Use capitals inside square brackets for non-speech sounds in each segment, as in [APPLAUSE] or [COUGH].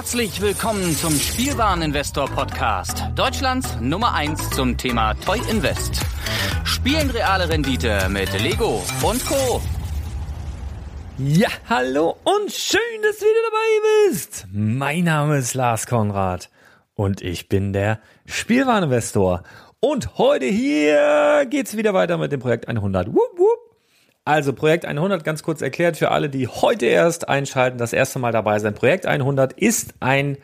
Herzlich willkommen zum Spielwareninvestor Podcast, Deutschlands Nummer 1 zum Thema Toy Invest. Spielen reale Rendite mit Lego und Co. Ja, hallo und schön, dass du wieder dabei bist. Mein Name ist Lars Konrad und ich bin der Spielwareninvestor. Und heute hier geht's wieder weiter mit dem Projekt 100. Wupp, wupp. Also Projekt 100, ganz kurz erklärt für alle, die heute erst einschalten, das erste Mal dabei sind. Projekt 100 ist ein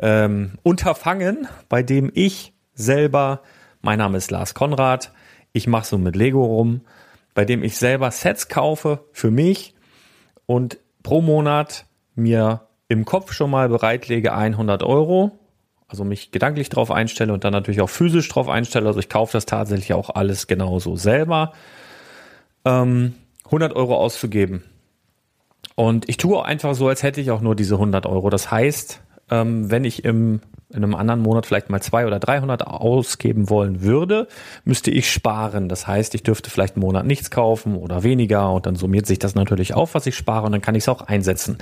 ähm, Unterfangen, bei dem ich selber, mein Name ist Lars Konrad, ich mache so mit Lego rum, bei dem ich selber Sets kaufe für mich und pro Monat mir im Kopf schon mal bereitlege 100 Euro, also mich gedanklich drauf einstelle und dann natürlich auch physisch drauf einstelle. Also ich kaufe das tatsächlich auch alles genauso selber ähm, 100 Euro auszugeben. Und ich tue einfach so, als hätte ich auch nur diese 100 Euro. Das heißt, ähm, wenn ich im, in einem anderen Monat vielleicht mal 200 oder 300 ausgeben wollen würde, müsste ich sparen. Das heißt, ich dürfte vielleicht einen Monat nichts kaufen oder weniger und dann summiert sich das natürlich auf, was ich spare und dann kann ich es auch einsetzen.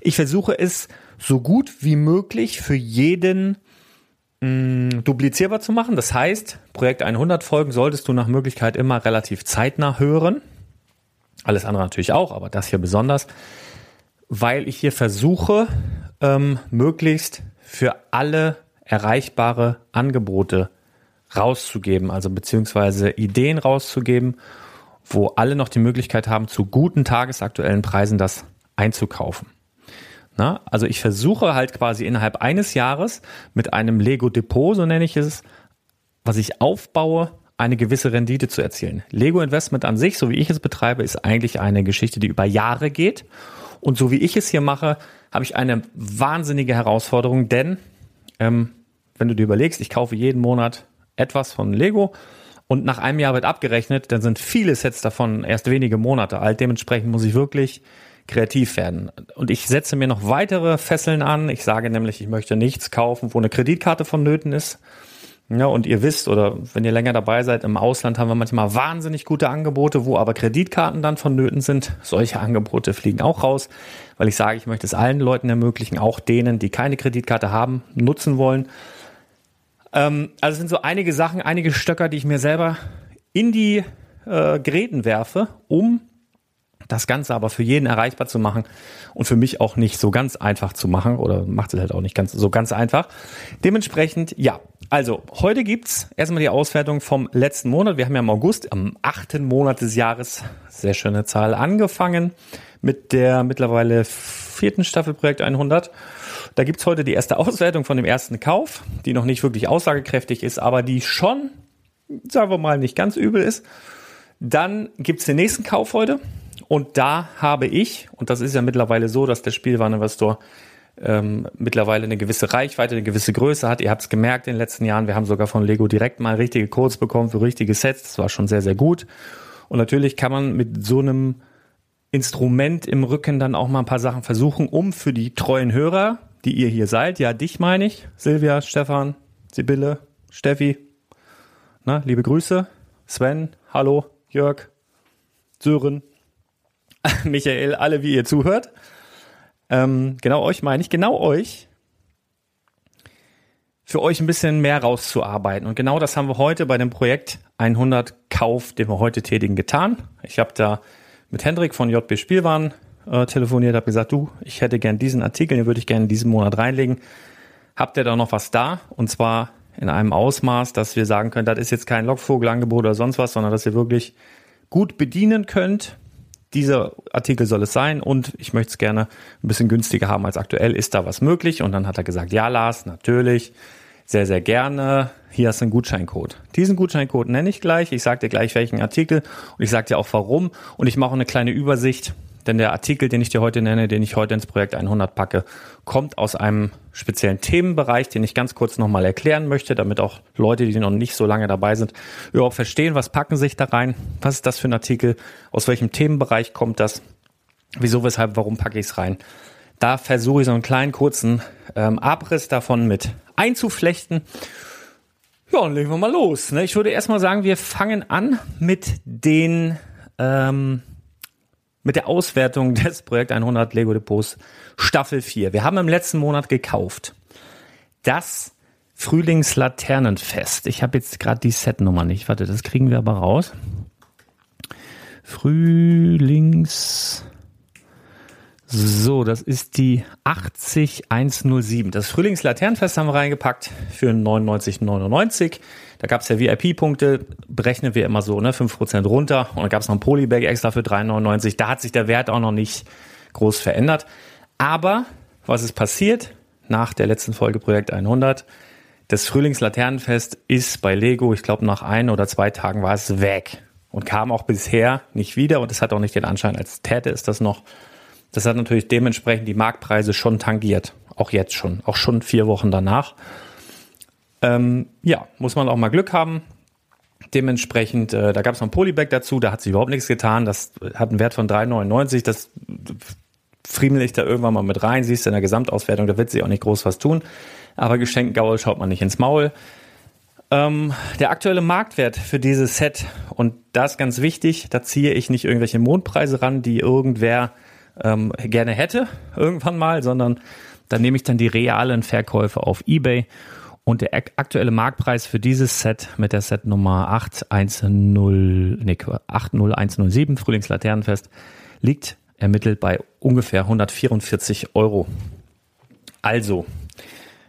Ich versuche es so gut wie möglich für jeden duplizierbar zu machen. Das heißt, Projekt 100 Folgen solltest du nach Möglichkeit immer relativ zeitnah hören. Alles andere natürlich auch, aber das hier besonders, weil ich hier versuche, ähm, möglichst für alle erreichbare Angebote rauszugeben, also beziehungsweise Ideen rauszugeben, wo alle noch die Möglichkeit haben, zu guten tagesaktuellen Preisen das einzukaufen. Na, also ich versuche halt quasi innerhalb eines Jahres mit einem Lego Depot, so nenne ich es, was ich aufbaue, eine gewisse Rendite zu erzielen. Lego Investment an sich, so wie ich es betreibe, ist eigentlich eine Geschichte, die über Jahre geht. Und so wie ich es hier mache, habe ich eine wahnsinnige Herausforderung, denn ähm, wenn du dir überlegst, ich kaufe jeden Monat etwas von Lego und nach einem Jahr wird abgerechnet, dann sind viele Sets davon erst wenige Monate alt. Dementsprechend muss ich wirklich kreativ werden. Und ich setze mir noch weitere Fesseln an. Ich sage nämlich, ich möchte nichts kaufen, wo eine Kreditkarte vonnöten ist. Ja, und ihr wisst, oder wenn ihr länger dabei seid, im Ausland haben wir manchmal wahnsinnig gute Angebote, wo aber Kreditkarten dann vonnöten sind. Solche Angebote fliegen auch raus, weil ich sage, ich möchte es allen Leuten ermöglichen, auch denen, die keine Kreditkarte haben, nutzen wollen. Ähm, also es sind so einige Sachen, einige Stöcker, die ich mir selber in die äh, Geräten werfe, um das Ganze aber für jeden erreichbar zu machen und für mich auch nicht so ganz einfach zu machen oder macht es halt auch nicht ganz so ganz einfach. Dementsprechend, ja. Also, heute gibt's erstmal die Auswertung vom letzten Monat. Wir haben ja im August, am achten Monat des Jahres, sehr schöne Zahl, angefangen mit der mittlerweile vierten Staffel Projekt 100. Da gibt's heute die erste Auswertung von dem ersten Kauf, die noch nicht wirklich aussagekräftig ist, aber die schon, sagen wir mal, nicht ganz übel ist. Dann gibt's den nächsten Kauf heute. Und da habe ich, und das ist ja mittlerweile so, dass der Spielwareninvestor ähm, mittlerweile eine gewisse Reichweite, eine gewisse Größe hat. Ihr habt es gemerkt in den letzten Jahren, wir haben sogar von Lego direkt mal richtige Codes bekommen für richtige Sets. Das war schon sehr, sehr gut. Und natürlich kann man mit so einem Instrument im Rücken dann auch mal ein paar Sachen versuchen, um für die treuen Hörer, die ihr hier seid, ja, dich meine ich, Silvia, Stefan, Sibylle, Steffi, na, liebe Grüße, Sven, hallo, Jörg, Sören, [LAUGHS] Michael, alle, wie ihr zuhört. Ähm, genau euch meine ich, genau euch. Für euch ein bisschen mehr rauszuarbeiten. Und genau das haben wir heute bei dem Projekt 100 Kauf, den wir heute tätigen, getan. Ich habe da mit Hendrik von JB Spielwaren äh, telefoniert, habe gesagt, du, ich hätte gern diesen Artikel, den würde ich gerne diesen Monat reinlegen. Habt ihr da noch was da? Und zwar in einem Ausmaß, dass wir sagen können, das ist jetzt kein Lockvogelangebot oder sonst was, sondern dass ihr wirklich gut bedienen könnt dieser Artikel soll es sein und ich möchte es gerne ein bisschen günstiger haben als aktuell. Ist da was möglich? Und dann hat er gesagt, ja, Lars, natürlich, sehr, sehr gerne. Hier hast du einen Gutscheincode. Diesen Gutscheincode nenne ich gleich. Ich sage dir gleich welchen Artikel und ich sage dir auch warum. Und ich mache eine kleine Übersicht denn der Artikel, den ich dir heute nenne, den ich heute ins Projekt 100 packe, kommt aus einem speziellen Themenbereich, den ich ganz kurz nochmal erklären möchte, damit auch Leute, die noch nicht so lange dabei sind, überhaupt verstehen, was packen sich da rein, was ist das für ein Artikel, aus welchem Themenbereich kommt das, wieso, weshalb, warum packe ich es rein. Da versuche ich so einen kleinen kurzen ähm, Abriss davon mit einzuflechten. Ja, dann legen wir mal los. Ne? Ich würde erstmal sagen, wir fangen an mit den ähm, mit der Auswertung [LAUGHS] des Projekt 100 Lego Depots Staffel 4. Wir haben im letzten Monat gekauft das Frühlingslaternenfest. Ich habe jetzt gerade die Setnummer nicht. Warte, das kriegen wir aber raus. Frühlings so, das ist die 80107. Das Frühlingslaternenfest haben wir reingepackt für 99,99. Da gab es ja VIP-Punkte, berechnen wir immer so, ne, 5% runter. Und dann gab es noch ein Polybag extra für 3,99. Da hat sich der Wert auch noch nicht groß verändert. Aber was ist passiert nach der letzten Folge Projekt 100? Das Frühlingslaternenfest ist bei Lego, ich glaube nach ein oder zwei Tagen war es weg und kam auch bisher nicht wieder und es hat auch nicht den Anschein, als täte es das noch. Das hat natürlich dementsprechend die Marktpreise schon tangiert. Auch jetzt schon. Auch schon vier Wochen danach. Ähm, ja, muss man auch mal Glück haben. Dementsprechend, äh, da gab es noch ein Polybag dazu, da hat sich überhaupt nichts getan. Das hat einen Wert von 3,99. Das friemel ich da irgendwann mal mit rein. Siehst du in der Gesamtauswertung, da wird sich auch nicht groß was tun. Aber Geschenkgaul schaut man nicht ins Maul. Ähm, der aktuelle Marktwert für dieses Set, und das ist ganz wichtig, da ziehe ich nicht irgendwelche Mondpreise ran, die irgendwer ähm, gerne hätte irgendwann mal, sondern da nehme ich dann die realen Verkäufe auf eBay. Und der aktuelle Marktpreis für dieses Set mit der Setnummer 810, nee, 80107 Frühlingslaternenfest liegt ermittelt bei ungefähr 144 Euro. Also,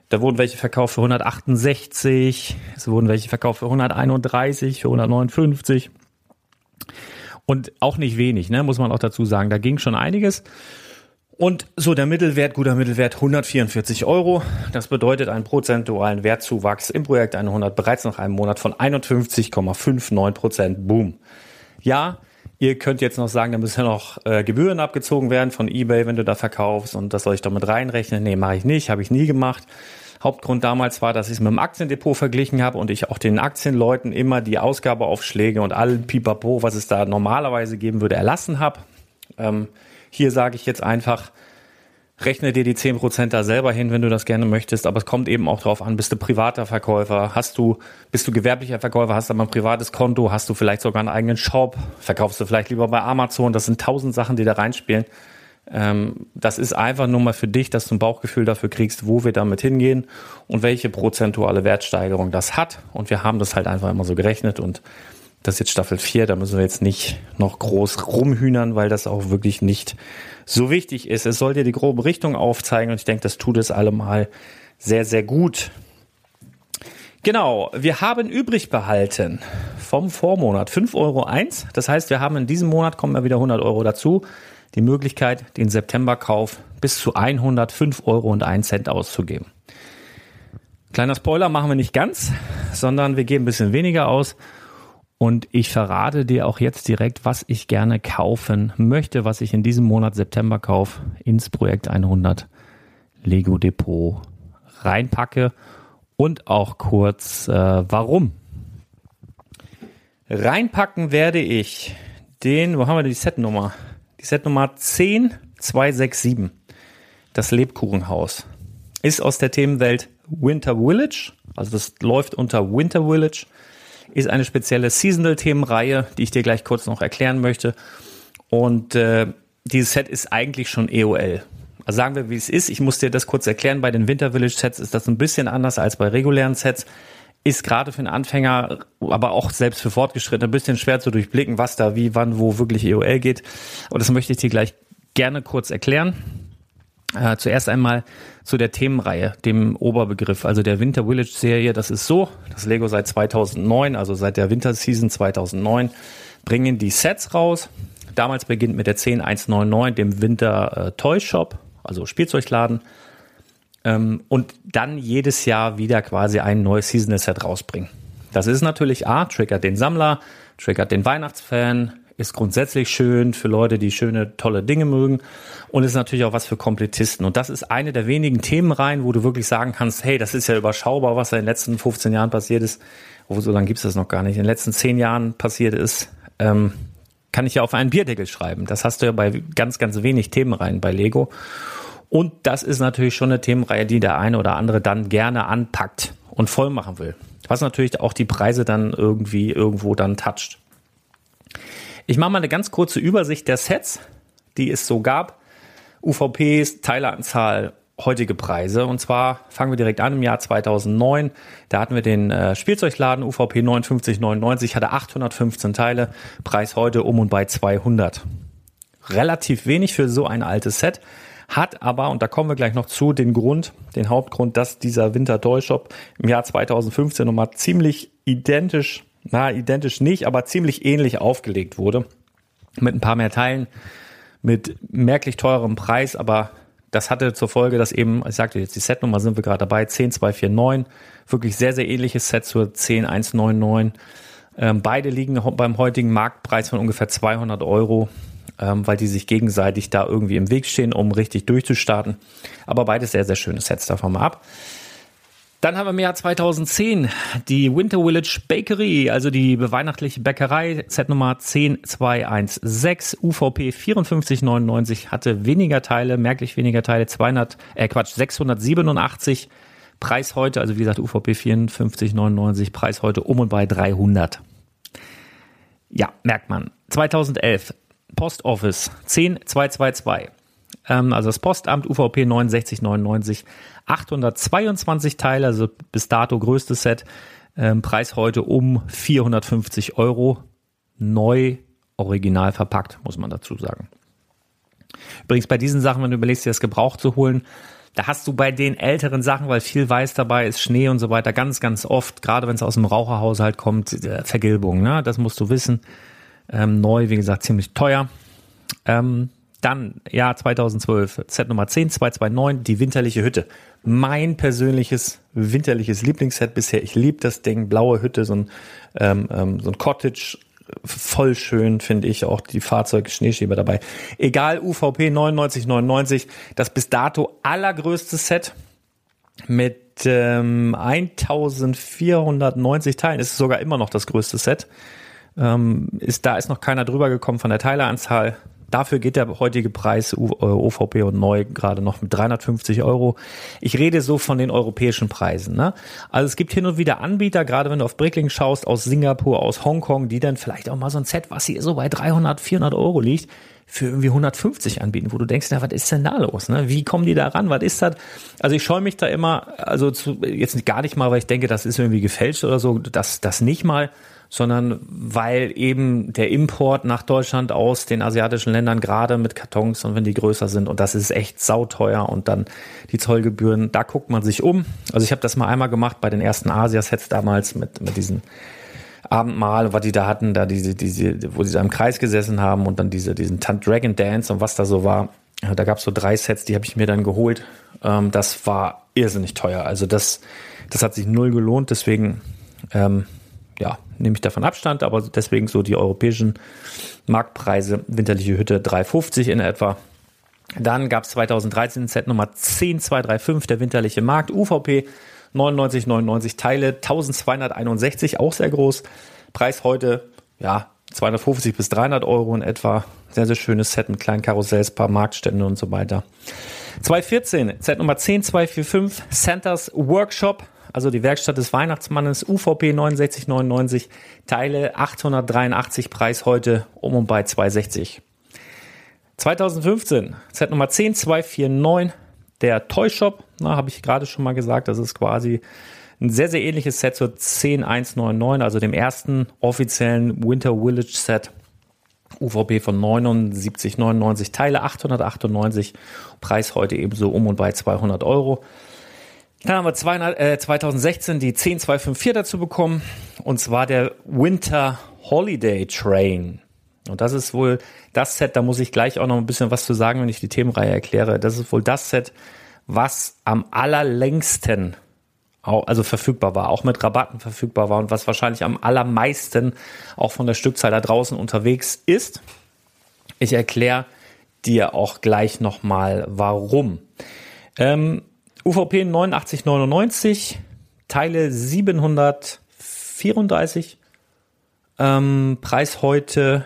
da wurden welche verkauft für 168, es wurden welche verkauft für 131, für 159. Und auch nicht wenig, ne, muss man auch dazu sagen. Da ging schon einiges. Und so der Mittelwert, guter Mittelwert 144 Euro. Das bedeutet einen prozentualen Wertzuwachs im Projekt 100 bereits nach einem Monat von 51,59 Prozent. Boom. Ja, ihr könnt jetzt noch sagen, da müssen ja noch äh, Gebühren abgezogen werden von eBay, wenn du da verkaufst und das soll ich doch mit reinrechnen. Nee, mache ich nicht, habe ich nie gemacht. Hauptgrund damals war, dass ich es mit dem Aktiendepot verglichen habe und ich auch den Aktienleuten immer die Ausgabeaufschläge und allen Pipapo, was es da normalerweise geben würde, erlassen habe. Ähm, hier sage ich jetzt einfach, rechne dir die 10% da selber hin, wenn du das gerne möchtest, aber es kommt eben auch darauf an, bist du privater Verkäufer, hast du, bist du gewerblicher Verkäufer, hast du aber ein privates Konto, hast du vielleicht sogar einen eigenen Shop, verkaufst du vielleicht lieber bei Amazon, das sind tausend Sachen, die da reinspielen. Ähm, das ist einfach nur mal für dich, dass du ein Bauchgefühl dafür kriegst, wo wir damit hingehen und welche prozentuale Wertsteigerung das hat. Und wir haben das halt einfach immer so gerechnet und das ist jetzt Staffel 4, da müssen wir jetzt nicht noch groß rumhühnern, weil das auch wirklich nicht so wichtig ist. Es soll dir die grobe Richtung aufzeigen und ich denke, das tut es allemal sehr, sehr gut. Genau, wir haben übrig behalten vom Vormonat 5,01 Euro. Das heißt, wir haben in diesem Monat, kommen ja wieder 100 Euro dazu, die Möglichkeit, den Septemberkauf bis zu 105 Euro und 1 Cent auszugeben. Kleiner Spoiler machen wir nicht ganz, sondern wir geben ein bisschen weniger aus. Und ich verrate dir auch jetzt direkt, was ich gerne kaufen möchte, was ich in diesem Monat September kauf ins Projekt 100 Lego Depot reinpacke und auch kurz äh, warum. Reinpacken werde ich den, wo haben wir die Setnummer? Die Setnummer 10267. Das Lebkuchenhaus. Ist aus der Themenwelt Winter Village. Also das läuft unter Winter Village. Ist eine spezielle Seasonal-Themenreihe, die ich dir gleich kurz noch erklären möchte. Und äh, dieses Set ist eigentlich schon EOL. Also sagen wir, wie es ist. Ich muss dir das kurz erklären. Bei den Winter Village Sets ist das ein bisschen anders als bei regulären Sets ist gerade für einen Anfänger, aber auch selbst für Fortgeschrittene ein bisschen schwer zu durchblicken, was da wie, wann, wo wirklich EOL geht. Und das möchte ich dir gleich gerne kurz erklären. Äh, zuerst einmal zu der Themenreihe, dem Oberbegriff, also der Winter Village Serie. Das ist so, das Lego seit 2009, also seit der Winter Season 2009, bringen die Sets raus. Damals beginnt mit der 10199, dem Winter äh, Toy Shop, also Spielzeugladen ähm, und dann jedes Jahr wieder quasi ein neues Seasonal Set rausbringen. Das ist natürlich A, triggert den Sammler, triggert den Weihnachtsfan, ist grundsätzlich schön für Leute, die schöne, tolle Dinge mögen und ist natürlich auch was für Komplettisten. Und das ist eine der wenigen Themenreihen, wo du wirklich sagen kannst, hey, das ist ja überschaubar, was da in den letzten 15 Jahren passiert ist. Oh, so lange gibt's das noch gar nicht. In den letzten 10 Jahren passiert ist, ähm, kann ich ja auf einen Bierdeckel schreiben. Das hast du ja bei ganz, ganz wenig Themenreihen bei Lego. Und das ist natürlich schon eine Themenreihe, die der eine oder andere dann gerne anpackt und voll machen will. Was natürlich auch die Preise dann irgendwie irgendwo dann toucht. Ich mache mal eine ganz kurze Übersicht der Sets die es so gab. UVPs, Teileanzahl, heutige Preise. Und zwar fangen wir direkt an im Jahr 2009. Da hatten wir den äh, Spielzeugladen UVP 5999, hatte 815 Teile, Preis heute um und bei 200. Relativ wenig für so ein altes Set. Hat aber, und da kommen wir gleich noch zu, den Grund, den Hauptgrund, dass dieser Winter Toy Shop im Jahr 2015 nochmal ziemlich identisch, na, identisch nicht, aber ziemlich ähnlich aufgelegt wurde. Mit ein paar mehr Teilen, mit merklich teurem Preis, aber das hatte zur Folge, dass eben, ich sagte jetzt die Setnummer sind wir gerade dabei, 10249, wirklich sehr, sehr ähnliches Set zur 10199. Ähm, beide liegen beim heutigen Marktpreis von ungefähr 200 Euro, ähm, weil die sich gegenseitig da irgendwie im Weg stehen, um richtig durchzustarten. Aber beides sehr, sehr schöne Sets, davon mal ab. Dann haben wir im Jahr 2010 die Winter Village Bakery, also die weihnachtliche Bäckerei, Set Nummer 10216, UVP 5499, hatte weniger Teile, merklich weniger Teile, 200, äh Quatsch, 687, Preis heute, also wie gesagt UVP 5499, Preis heute um und bei 300. Ja, merkt man. 2011, Post Office 10222 ähm, also das Postamt UVP 6999, 822 Teile, also bis dato größtes Set. Ähm, Preis heute um 450 Euro. Neu, original verpackt, muss man dazu sagen. Übrigens bei diesen Sachen, wenn du überlegst, dir das gebraucht zu holen, da hast du bei den älteren Sachen, weil viel Weiß dabei ist, Schnee und so weiter, ganz, ganz oft, gerade wenn es aus dem Raucherhaushalt kommt, Vergilbung, ne? das musst du wissen. Ähm, neu, wie gesagt, ziemlich teuer. Ähm, dann, Jahr 2012, Set Nummer 10, 229, die winterliche Hütte. Mein persönliches winterliches Lieblingsset bisher. Ich liebe das Ding, blaue Hütte, so ein, ähm, ähm, so ein Cottage, voll schön, finde ich, auch die Fahrzeuge Schneeschieber dabei. Egal, UVP 9999, das bis dato allergrößte Set mit ähm, 1490 Teilen. Ist sogar immer noch das größte Set. Ähm, ist, da ist noch keiner drüber gekommen von der Teileanzahl. Dafür geht der heutige Preis OVP äh, und neu gerade noch mit 350 Euro. Ich rede so von den europäischen Preisen. Ne? Also es gibt hin und wieder Anbieter, gerade wenn du auf Brickling schaust, aus Singapur, aus Hongkong, die dann vielleicht auch mal so ein Set, was hier so bei 300, 400 Euro liegt, für irgendwie 150 anbieten, wo du denkst, na, was ist denn da los? Ne? Wie kommen die da ran? Was ist das? Also ich scheue mich da immer, also zu, jetzt gar nicht mal, weil ich denke, das ist irgendwie gefälscht oder so, das, das nicht mal, sondern weil eben der Import nach Deutschland aus den asiatischen Ländern gerade mit Kartons und wenn die größer sind und das ist echt sauteuer und dann die Zollgebühren, da guckt man sich um. Also ich habe das mal einmal gemacht bei den ersten Asia-Sets damals mit, mit diesen Abendmahl, was die da hatten, da diese, diese, wo sie da im Kreis gesessen haben und dann diese, diesen Dragon Dance und was da so war. Da gab es so drei Sets, die habe ich mir dann geholt. Ähm, das war irrsinnig teuer. Also das, das hat sich null gelohnt, deswegen ähm, ja, nehme ich davon Abstand, aber deswegen so die europäischen Marktpreise, winterliche Hütte 3,50 in etwa. Dann gab es 2013 Set Nummer 10235, der winterliche Markt, UVP 99,99 Teile, 1261, auch sehr groß. Preis heute, ja, 250 bis 300 Euro in etwa. Sehr, sehr schönes Set mit kleinen Karussells, paar Marktstände und so weiter. 2014, Set Nummer 10245, Santas Workshop, also die Werkstatt des Weihnachtsmannes, UVP 6999, Teile 883, Preis heute um und bei 260. 2015, Set Nummer 10249, der Toy Shop, na, habe ich gerade schon mal gesagt, das ist quasi ein sehr, sehr ähnliches Set zur 10199, also dem ersten offiziellen Winter Village Set. UVP von 79,99 Teile 898, Preis heute ebenso um und bei 200 Euro. Dann haben wir 200, äh, 2016 die 10254 dazu bekommen. Und zwar der Winter Holiday Train. Und das ist wohl das Set, da muss ich gleich auch noch ein bisschen was zu sagen, wenn ich die Themenreihe erkläre. Das ist wohl das Set, was am allerlängsten also verfügbar war, auch mit Rabatten verfügbar war und was wahrscheinlich am allermeisten auch von der Stückzahl da draußen unterwegs ist. Ich erkläre dir auch gleich nochmal, warum. Ähm, UVP 8999, Teile 734, ähm, Preis heute,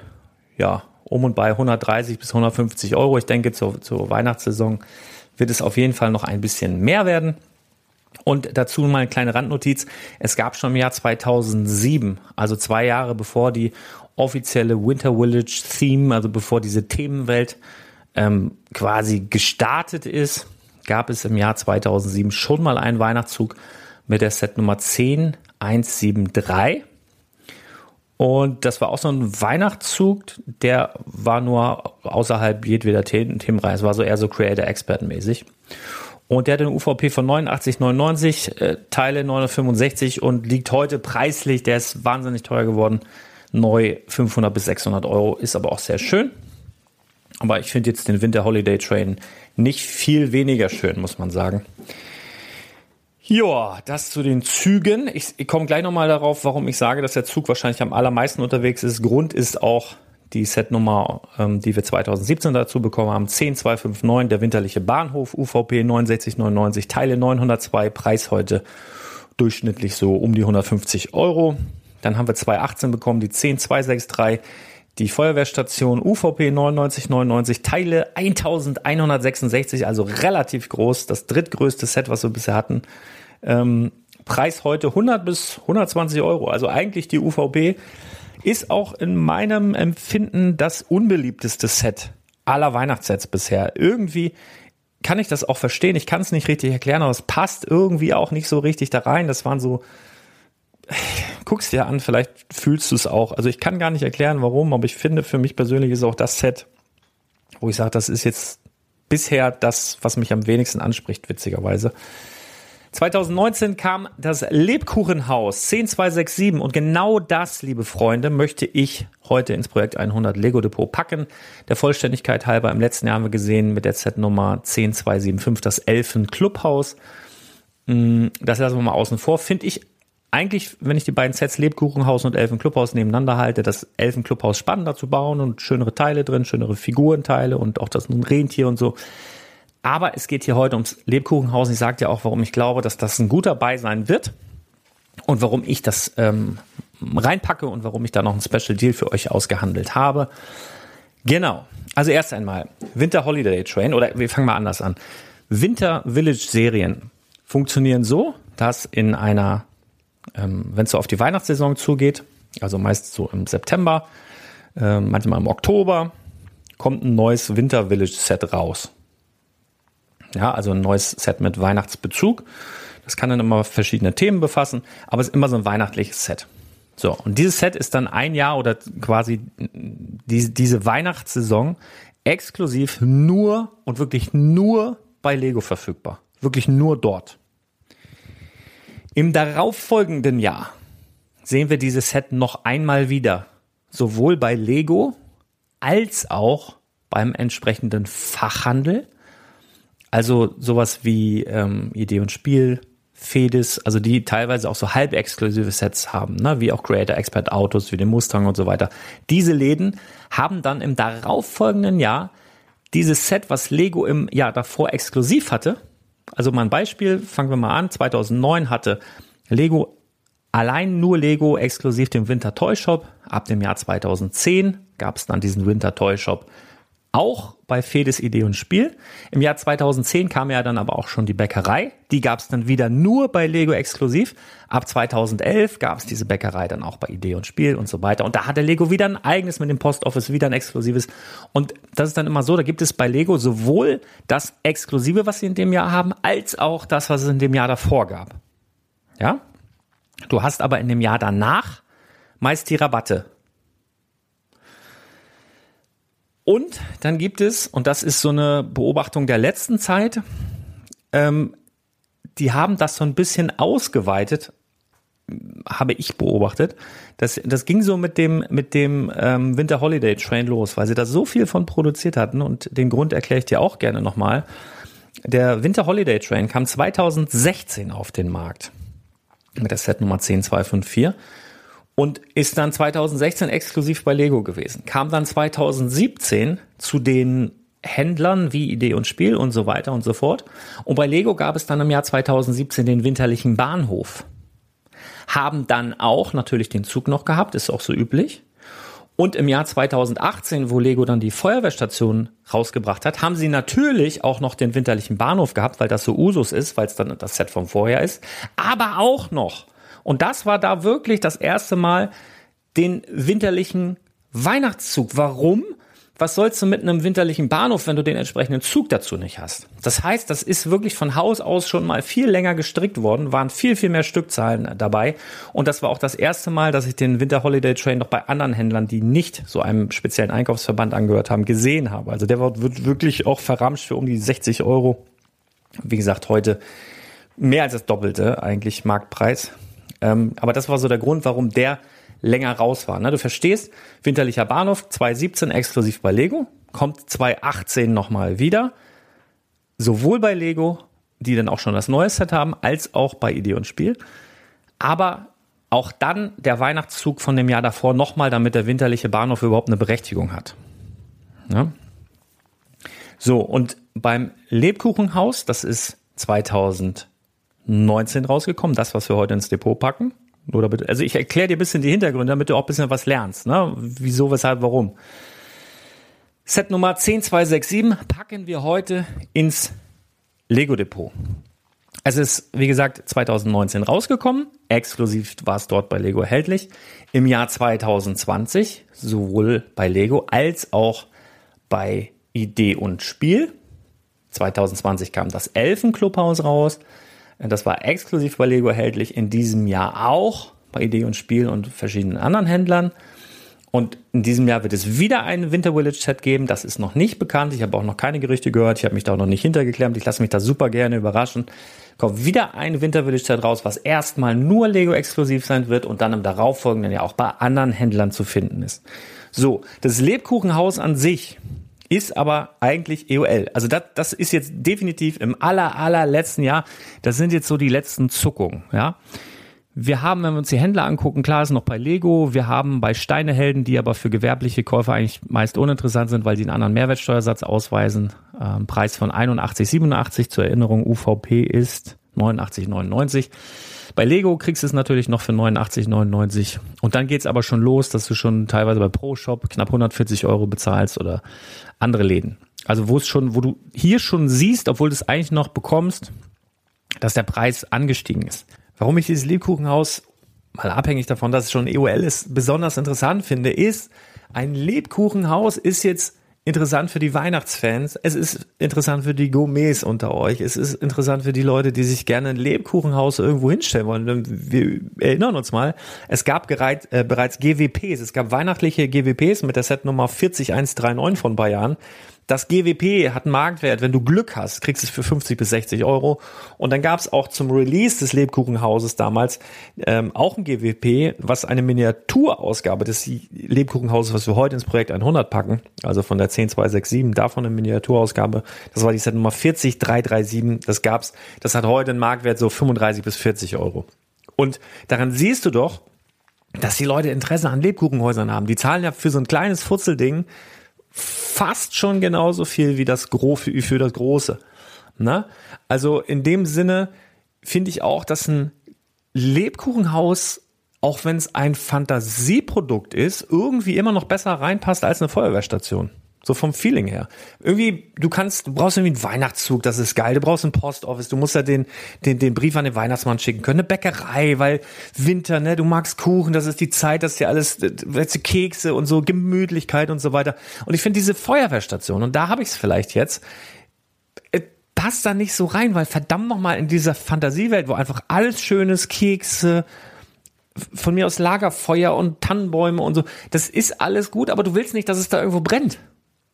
ja, um und bei 130 bis 150 Euro. Ich denke, zur, zur Weihnachtssaison wird es auf jeden Fall noch ein bisschen mehr werden. Und dazu mal eine kleine Randnotiz. Es gab schon im Jahr 2007, also zwei Jahre bevor die offizielle Winter Village Theme, also bevor diese Themenwelt ähm, quasi gestartet ist, gab es im Jahr 2007 schon mal einen Weihnachtszug mit der Set Nummer 10173. Und das war auch so ein Weihnachtszug, der war nur außerhalb jedweder Themenreihe. Es war so eher so Creator-Expert-mäßig. Und der hat eine UVP von 89,99, äh, Teile 965 und liegt heute preislich, der ist wahnsinnig teuer geworden, neu 500 bis 600 Euro, ist aber auch sehr schön. Aber ich finde jetzt den Winter Holiday Train nicht viel weniger schön, muss man sagen. Ja, das zu den Zügen. Ich, ich komme gleich nochmal darauf, warum ich sage, dass der Zug wahrscheinlich am allermeisten unterwegs ist. Grund ist auch die Setnummer, ähm, die wir 2017 dazu bekommen haben. 10259, der winterliche Bahnhof, UVP 6999, Teile 902, Preis heute durchschnittlich so um die 150 Euro. Dann haben wir 2018 bekommen die 10263, die Feuerwehrstation UVP 9999, Teile 1166, also relativ groß, das drittgrößte Set, was wir bisher hatten. Ähm, Preis heute 100 bis 120 Euro. Also eigentlich die UVP ist auch in meinem Empfinden das unbeliebteste Set aller Weihnachtssets bisher. Irgendwie kann ich das auch verstehen. Ich kann es nicht richtig erklären, aber es passt irgendwie auch nicht so richtig da rein. Das waren so, guck's dir an, vielleicht fühlst du es auch. Also ich kann gar nicht erklären, warum, aber ich finde, für mich persönlich ist auch das Set, wo ich sage, das ist jetzt bisher das, was mich am wenigsten anspricht, witzigerweise. 2019 kam das Lebkuchenhaus 10267 und genau das, liebe Freunde, möchte ich heute ins Projekt 100 Lego Depot packen. Der Vollständigkeit halber, im letzten Jahr haben wir gesehen mit der Z-Nummer 10275 das Elfen Clubhaus. Mm, das lassen wir mal außen vor. Finde ich eigentlich, wenn ich die beiden Sets Lebkuchenhaus und Elfen Clubhaus nebeneinander halte, das Elfen Clubhaus spannender zu bauen und schönere Teile drin, schönere Figurenteile und auch das Rentier und so. Aber es geht hier heute ums Lebkuchenhaus. Ich sagte ja auch, warum ich glaube, dass das ein guter Buy sein wird und warum ich das ähm, reinpacke und warum ich da noch ein Special Deal für euch ausgehandelt habe. Genau. Also erst einmal Winter Holiday Train oder wir fangen mal anders an. Winter Village Serien funktionieren so, dass in einer, ähm, wenn es so auf die Weihnachtssaison zugeht, also meist so im September, äh, manchmal im Oktober, kommt ein neues Winter Village Set raus. Ja, also ein neues Set mit Weihnachtsbezug. Das kann dann immer verschiedene Themen befassen, aber es ist immer so ein weihnachtliches Set. So, und dieses Set ist dann ein Jahr oder quasi die, diese Weihnachtssaison exklusiv nur und wirklich nur bei Lego verfügbar. Wirklich nur dort. Im darauffolgenden Jahr sehen wir dieses Set noch einmal wieder. Sowohl bei Lego als auch beim entsprechenden Fachhandel also sowas wie ähm, Idee und Spiel, Fedis, also die teilweise auch so halb exklusive Sets haben, ne, wie auch Creator Expert Autos, wie den Mustang und so weiter. Diese Läden haben dann im darauffolgenden Jahr dieses Set, was Lego im Jahr davor exklusiv hatte. Also mal ein Beispiel, fangen wir mal an. 2009 hatte Lego allein nur Lego exklusiv den Winter Toy Shop. Ab dem Jahr 2010 gab es dann diesen Winter Toy Shop auch bei Fedes Idee und Spiel. Im Jahr 2010 kam ja dann aber auch schon die Bäckerei. Die gab es dann wieder nur bei Lego exklusiv. Ab 2011 gab es diese Bäckerei dann auch bei Idee und Spiel und so weiter. Und da hatte Lego wieder ein eigenes mit dem Post Office, wieder ein exklusives. Und das ist dann immer so, da gibt es bei Lego sowohl das Exklusive, was sie in dem Jahr haben, als auch das, was es in dem Jahr davor gab. Ja? Du hast aber in dem Jahr danach meist die Rabatte Und dann gibt es, und das ist so eine Beobachtung der letzten Zeit, ähm, die haben das so ein bisschen ausgeweitet, habe ich beobachtet. Das, das ging so mit dem, mit dem ähm, Winter Holiday Train los, weil sie da so viel von produziert hatten und den Grund erkläre ich dir auch gerne nochmal. Der Winter Holiday Train kam 2016 auf den Markt mit der Set Nummer 10254 und ist dann 2016 exklusiv bei Lego gewesen. Kam dann 2017 zu den Händlern wie Idee und Spiel und so weiter und so fort. Und bei Lego gab es dann im Jahr 2017 den winterlichen Bahnhof. Haben dann auch natürlich den Zug noch gehabt, ist auch so üblich. Und im Jahr 2018, wo Lego dann die Feuerwehrstation rausgebracht hat, haben sie natürlich auch noch den winterlichen Bahnhof gehabt, weil das so Usus ist, weil es dann das Set vom Vorjahr ist. Aber auch noch und das war da wirklich das erste Mal den winterlichen Weihnachtszug. Warum? was sollst du mit einem winterlichen Bahnhof, wenn du den entsprechenden Zug dazu nicht hast? Das heißt, das ist wirklich von Haus aus schon mal viel länger gestrickt worden, waren viel, viel mehr Stückzahlen dabei. Und das war auch das erste Mal, dass ich den Winter Holiday Train noch bei anderen Händlern, die nicht so einem speziellen Einkaufsverband angehört haben, gesehen habe. Also der wird wirklich auch verramscht für um die 60 Euro. Wie gesagt, heute mehr als das Doppelte eigentlich Marktpreis. Ähm, aber das war so der Grund, warum der länger raus war. Ne? Du verstehst, winterlicher Bahnhof 2017 exklusiv bei Lego, kommt 2018 nochmal wieder, sowohl bei Lego, die dann auch schon das neue Set haben, als auch bei Idee und Spiel. Aber auch dann der Weihnachtszug von dem Jahr davor nochmal, damit der winterliche Bahnhof überhaupt eine Berechtigung hat. Ja? So, und beim Lebkuchenhaus, das ist 2019 rausgekommen, das, was wir heute ins Depot packen, nur damit, also ich erkläre dir ein bisschen die Hintergründe, damit du auch ein bisschen was lernst. Ne? Wieso, weshalb, warum. Set Nummer 10267 packen wir heute ins Lego Depot. Es ist, wie gesagt, 2019 rausgekommen. Exklusiv war es dort bei Lego erhältlich. Im Jahr 2020 sowohl bei Lego als auch bei Idee und Spiel. 2020 kam das Elfenclubhaus raus. Das war exklusiv bei Lego erhältlich, in diesem Jahr auch bei Idee und Spiel und verschiedenen anderen Händlern. Und in diesem Jahr wird es wieder ein Winter Village Set geben. Das ist noch nicht bekannt. Ich habe auch noch keine Gerüchte gehört. Ich habe mich da auch noch nicht hintergeklemmt. Ich lasse mich da super gerne überraschen. Kommt wieder ein Winter Village Set raus, was erstmal nur Lego exklusiv sein wird und dann im darauffolgenden Jahr auch bei anderen Händlern zu finden ist. So, das Lebkuchenhaus an sich ist aber eigentlich EOL. Also das, das ist jetzt definitiv im aller, allerletzten Jahr, das sind jetzt so die letzten Zuckungen, ja. Wir haben, wenn wir uns die Händler angucken, klar ist noch bei Lego, wir haben bei Steinehelden, die aber für gewerbliche Käufer eigentlich meist uninteressant sind, weil die einen anderen Mehrwertsteuersatz ausweisen. Ähm, Preis von 81,87 zur Erinnerung, UVP ist 89,99. Bei Lego kriegst du es natürlich noch für 89,99. Und dann geht's aber schon los, dass du schon teilweise bei ProShop knapp 140 Euro bezahlst oder andere Läden. Also wo es schon, wo du hier schon siehst, obwohl du es eigentlich noch bekommst, dass der Preis angestiegen ist. Warum ich dieses Lebkuchenhaus mal abhängig davon, dass es schon EOL ist, besonders interessant finde, ist, ein Lebkuchenhaus ist jetzt interessant für die Weihnachtsfans. Es ist interessant für die Gourmets unter euch. Es ist interessant für die Leute, die sich gerne ein Lebkuchenhaus irgendwo hinstellen wollen. Wir erinnern uns mal, es gab bereit, äh, bereits GWPs. Es gab weihnachtliche GWPs mit der Setnummer 40139 von Bayern. Das GWP hat einen Marktwert, wenn du Glück hast, kriegst du es für 50 bis 60 Euro. Und dann gab es auch zum Release des Lebkuchenhauses damals ähm, auch ein GWP, was eine Miniaturausgabe des Lebkuchenhauses, was wir heute ins Projekt 100 packen, also von der 10267, davon eine Miniaturausgabe. Das war die Set Nummer 40337. Das gab's. Das hat heute einen Marktwert so 35 bis 40 Euro. Und daran siehst du doch, dass die Leute Interesse an Lebkuchenhäusern haben. Die zahlen ja für so ein kleines Futzelding fast schon genauso viel wie das Gro für, für das Große. Ne? Also in dem Sinne finde ich auch, dass ein Lebkuchenhaus, auch wenn es ein Fantasieprodukt ist, irgendwie immer noch besser reinpasst als eine Feuerwehrstation. So vom Feeling her. Irgendwie, du kannst, du brauchst irgendwie einen Weihnachtszug, das ist geil. Du brauchst ein Postoffice, du musst ja den, den, den Brief an den Weihnachtsmann schicken können. Eine Bäckerei, weil Winter, ne, du magst Kuchen, das ist die Zeit, dass dir alles, du, Kekse und so, Gemütlichkeit und so weiter. Und ich finde diese Feuerwehrstation, und da habe ich es vielleicht jetzt, äh, passt da nicht so rein, weil verdammt nochmal in dieser Fantasiewelt, wo einfach alles schönes, Kekse, von mir aus Lagerfeuer und Tannenbäume und so, das ist alles gut, aber du willst nicht, dass es da irgendwo brennt.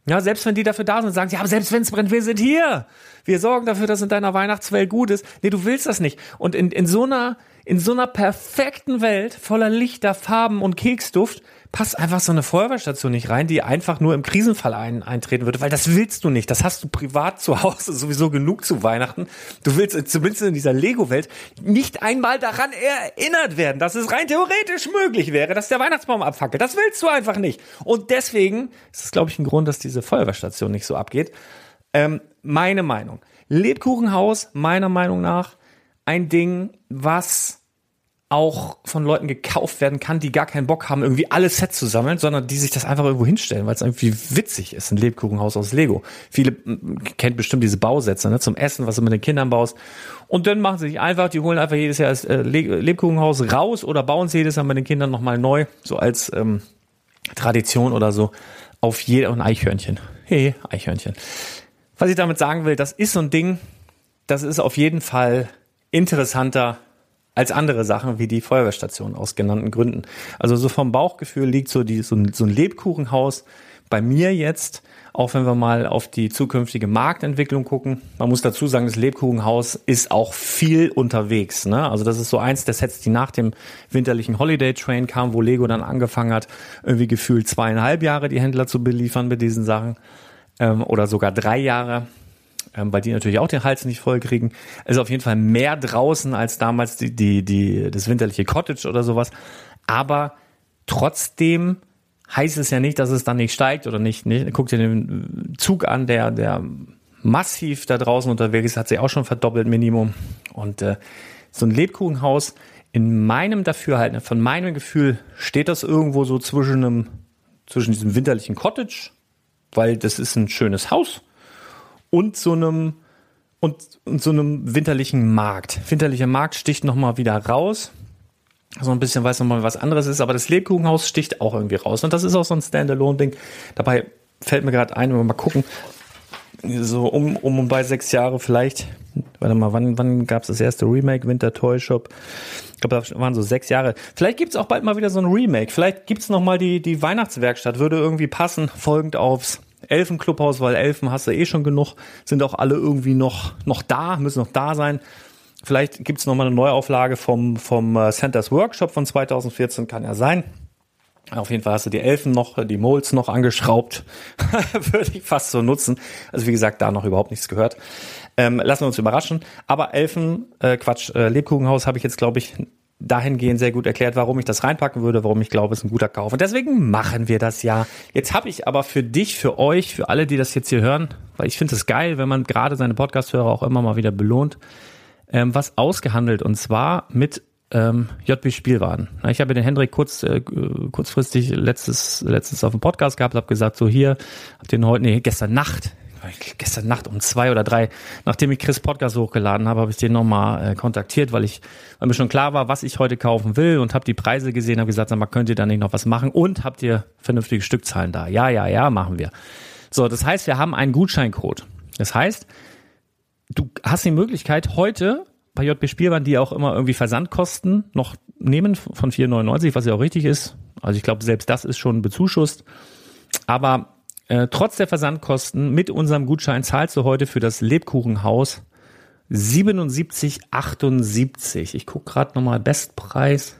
Ja, selbst wenn die dafür da sind und sagen, ja, aber selbst wenn es brennt, wir sind hier. Wir sorgen dafür, dass in deiner Weihnachtswelt gut ist. Nee, du willst das nicht. Und in, in so einer, in so einer perfekten Welt voller Lichter, Farben und Keksduft passt einfach so eine Feuerwehrstation nicht rein, die einfach nur im Krisenfall ein, eintreten würde, weil das willst du nicht. Das hast du privat zu Hause sowieso genug zu Weihnachten. Du willst zumindest in dieser Lego-Welt nicht einmal daran erinnert werden, dass es rein theoretisch möglich wäre, dass der Weihnachtsbaum abfackelt. Das willst du einfach nicht. Und deswegen ist es, glaube ich, ein Grund, dass diese Feuerwehrstation nicht so abgeht. Ähm, meine Meinung. Lebkuchenhaus, meiner Meinung nach, ein Ding, was auch von Leuten gekauft werden kann, die gar keinen Bock haben, irgendwie alle Sets zu sammeln, sondern die sich das einfach irgendwo hinstellen, weil es irgendwie witzig ist, ein Lebkuchenhaus aus Lego. Viele kennt bestimmt diese Bausätze ne, zum Essen, was du mit den Kindern baust. Und dann machen sie sich einfach, die holen einfach jedes Jahr das äh, Lebkuchenhaus raus oder bauen es jedes Jahr mit den Kindern nochmal neu, so als ähm, Tradition oder so. auf jeder, ein Eichhörnchen. Hey, Eichhörnchen. Was ich damit sagen will, das ist so ein Ding, das ist auf jeden Fall interessanter als andere Sachen wie die Feuerwehrstation aus genannten Gründen. Also so vom Bauchgefühl liegt so, die, so, ein, so ein Lebkuchenhaus bei mir jetzt, auch wenn wir mal auf die zukünftige Marktentwicklung gucken. Man muss dazu sagen, das Lebkuchenhaus ist auch viel unterwegs. Ne? Also das ist so eins der Sets, die nach dem winterlichen Holiday Train kam, wo Lego dann angefangen hat, irgendwie gefühlt zweieinhalb Jahre die Händler zu beliefern mit diesen Sachen ähm, oder sogar drei Jahre ähm, weil die natürlich auch den Hals nicht voll kriegen. Also auf jeden Fall mehr draußen als damals die, die, die, das winterliche Cottage oder sowas. Aber trotzdem heißt es ja nicht, dass es dann nicht steigt oder nicht. nicht. Guck dir den Zug an, der, der massiv da draußen unterwegs ist, hat sich auch schon verdoppelt Minimum. Und äh, so ein Lebkuchenhaus, in meinem Dafürhalten, von meinem Gefühl, steht das irgendwo so zwischen einem, zwischen diesem winterlichen Cottage, weil das ist ein schönes Haus und so einem und, und so einem winterlichen Markt. Winterlicher Markt sticht nochmal wieder raus. So ein bisschen weiß nochmal, was anderes ist, aber das Lebkuchenhaus sticht auch irgendwie raus. Und das ist auch so ein Standalone-Ding. Dabei fällt mir gerade ein, wenn wir mal gucken, so um, um und bei sechs Jahre vielleicht. Warte mal, wann, wann gab es das erste Remake? Winter Toy Shop. Ich glaube, da waren so sechs Jahre. Vielleicht gibt es auch bald mal wieder so ein Remake. Vielleicht gibt es nochmal die, die Weihnachtswerkstatt. Würde irgendwie passen, folgend aufs Elfenclubhaus, weil Elfen hast du eh schon genug, sind auch alle irgendwie noch, noch da, müssen noch da sein. Vielleicht gibt es nochmal eine Neuauflage vom, vom äh, Centers Workshop von 2014, kann ja sein. Auf jeden Fall hast du die Elfen noch, die Molds noch angeschraubt. [LAUGHS] Würde ich fast so nutzen. Also wie gesagt, da noch überhaupt nichts gehört. Ähm, lassen wir uns überraschen. Aber Elfen, äh, Quatsch, äh, Lebkuchenhaus habe ich jetzt, glaube ich, dahingehend sehr gut erklärt, warum ich das reinpacken würde, warum ich glaube, es ist ein guter Kauf. Und deswegen machen wir das ja. Jetzt habe ich aber für dich, für euch, für alle, die das jetzt hier hören, weil ich finde es geil, wenn man gerade seine Podcast-Hörer auch immer mal wieder belohnt, ähm, was ausgehandelt und zwar mit ähm, JB Spielwaren. Ich habe den Hendrik kurz äh, kurzfristig letztes letztes auf dem Podcast gehabt, habe gesagt, so hier habt ihr heute nee, gestern Nacht gestern Nacht um zwei oder drei, nachdem ich Chris Podcast hochgeladen habe, habe ich den nochmal äh, kontaktiert, weil ich, weil mir schon klar war, was ich heute kaufen will und habe die Preise gesehen, habe gesagt, sag mal, könnt ihr da nicht noch was machen und habt ihr vernünftige Stückzahlen da? Ja, ja, ja, machen wir. So, das heißt, wir haben einen Gutscheincode. Das heißt, du hast die Möglichkeit heute bei JB Spielwaren, die auch immer irgendwie Versandkosten noch nehmen von 4,99, was ja auch richtig ist. Also ich glaube, selbst das ist schon bezuschusst. Aber äh, trotz der Versandkosten mit unserem Gutschein zahlst du heute für das Lebkuchenhaus 77,78. Ich gucke gerade nochmal Bestpreis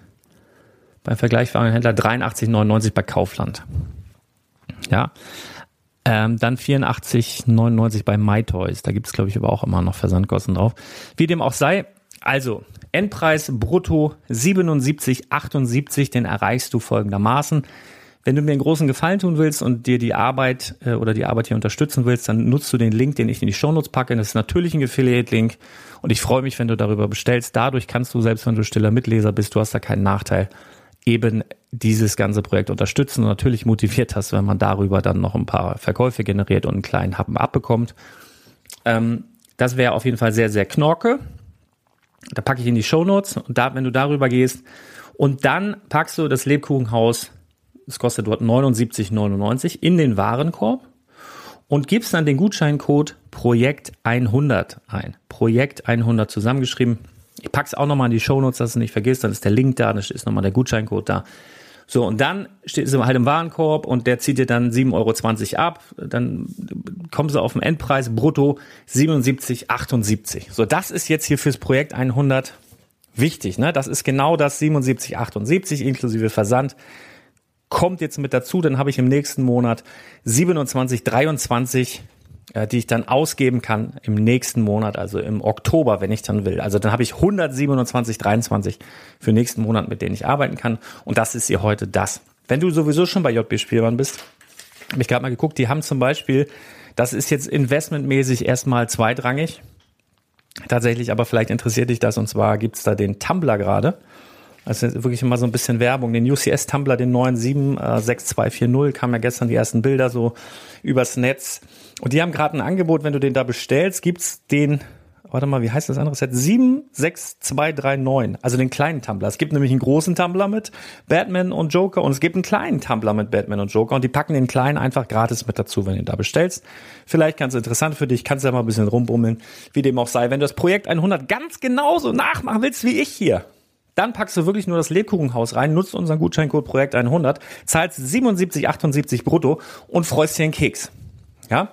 beim vergleichbaren Händler 83,99 bei Kaufland. Ja. Ähm, dann 84,99 bei MyToys. Da gibt es, glaube ich, aber auch immer noch Versandkosten drauf. Wie dem auch sei, also Endpreis brutto 77,78, den erreichst du folgendermaßen. Wenn du mir einen großen Gefallen tun willst und dir die Arbeit äh, oder die Arbeit hier unterstützen willst, dann nutzt du den Link, den ich in die Shownotes packe. Das ist natürlich ein Affiliate-Link und ich freue mich, wenn du darüber bestellst. Dadurch kannst du, selbst wenn du stiller Mitleser bist, du hast da keinen Nachteil, eben dieses ganze Projekt unterstützen und natürlich motiviert hast, wenn man darüber dann noch ein paar Verkäufe generiert und einen kleinen Happen abbekommt. Ähm, das wäre auf jeden Fall sehr, sehr knorke. Da packe ich in die Shownotes und da, wenn du darüber gehst und dann packst du das Lebkuchenhaus es kostet dort 79,99 in den Warenkorb und gibst dann den Gutscheincode Projekt 100 ein. Projekt 100 zusammengeschrieben. Ich pack's auch nochmal in die Shownotes, dass du nicht vergisst, dann ist der Link da, dann ist nochmal der Gutscheincode da. So, und dann steht es halt im Warenkorb und der zieht dir dann 7,20 Euro ab. Dann kommst du auf den Endpreis brutto 77,78. So, das ist jetzt hier fürs Projekt 100 wichtig. Ne? Das ist genau das 77,78 inklusive Versand kommt jetzt mit dazu, dann habe ich im nächsten Monat 27, 23, äh, die ich dann ausgeben kann im nächsten Monat, also im Oktober, wenn ich dann will. Also dann habe ich 127, 23 für nächsten Monat, mit denen ich arbeiten kann. Und das ist hier heute das. Wenn du sowieso schon bei JB Spielmann bist, habe ich gerade mal geguckt, die haben zum Beispiel, das ist jetzt investmentmäßig erstmal zweitrangig. Tatsächlich, aber vielleicht interessiert dich das. Und zwar gibt's da den Tumblr gerade. Also wirklich immer so ein bisschen Werbung. Den UCS Tumblr, den 976240, kamen ja gestern die ersten Bilder so übers Netz. Und die haben gerade ein Angebot, wenn du den da bestellst, gibt's den warte mal, wie heißt das andere Set? 76239, also den kleinen Tumblr. Es gibt nämlich einen großen Tumblr mit Batman und Joker und es gibt einen kleinen Tumblr mit Batman und Joker und die packen den kleinen einfach gratis mit dazu, wenn du da bestellst. Vielleicht ganz interessant für dich, kannst du ja mal ein bisschen rumbummeln, wie dem auch sei. Wenn du das Projekt 100 ganz genauso nachmachen willst wie ich hier, dann packst du wirklich nur das Lebkuchenhaus rein, nutzt unseren Gutscheincode Projekt 100, zahlst 77,78 brutto und freust dir einen Keks. Ja?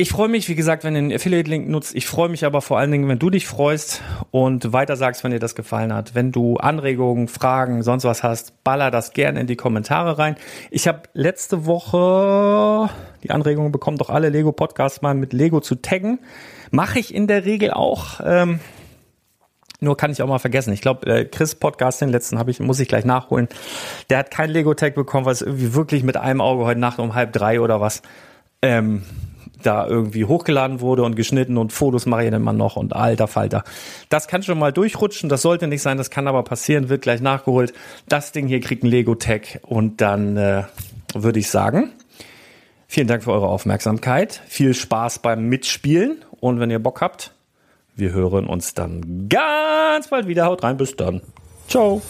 Ich freue mich, wie gesagt, wenn du den Affiliate-Link nutzt. Ich freue mich aber vor allen Dingen, wenn du dich freust und weiter sagst, wenn dir das gefallen hat. Wenn du Anregungen, Fragen, sonst was hast, baller das gerne in die Kommentare rein. Ich habe letzte Woche die Anregungen bekommen, doch alle Lego-Podcasts mal mit Lego zu taggen. Mache ich in der Regel auch. Ähm, nur kann ich auch mal vergessen. Ich glaube, äh, Chris Podcast, den letzten habe ich, muss ich gleich nachholen. Der hat kein Lego-Tag bekommen, weil es irgendwie wirklich mit einem Auge heute Nacht um halb drei oder was. Ähm, da irgendwie hochgeladen wurde und geschnitten und Fotos mache ich dann mal noch und alter Falter. Das kann schon mal durchrutschen, das sollte nicht sein, das kann aber passieren, wird gleich nachgeholt. Das Ding hier kriegt ein Lego-Tag und dann äh, würde ich sagen, vielen Dank für eure Aufmerksamkeit, viel Spaß beim Mitspielen und wenn ihr Bock habt, wir hören uns dann ganz bald wieder. Haut rein, bis dann. Ciao.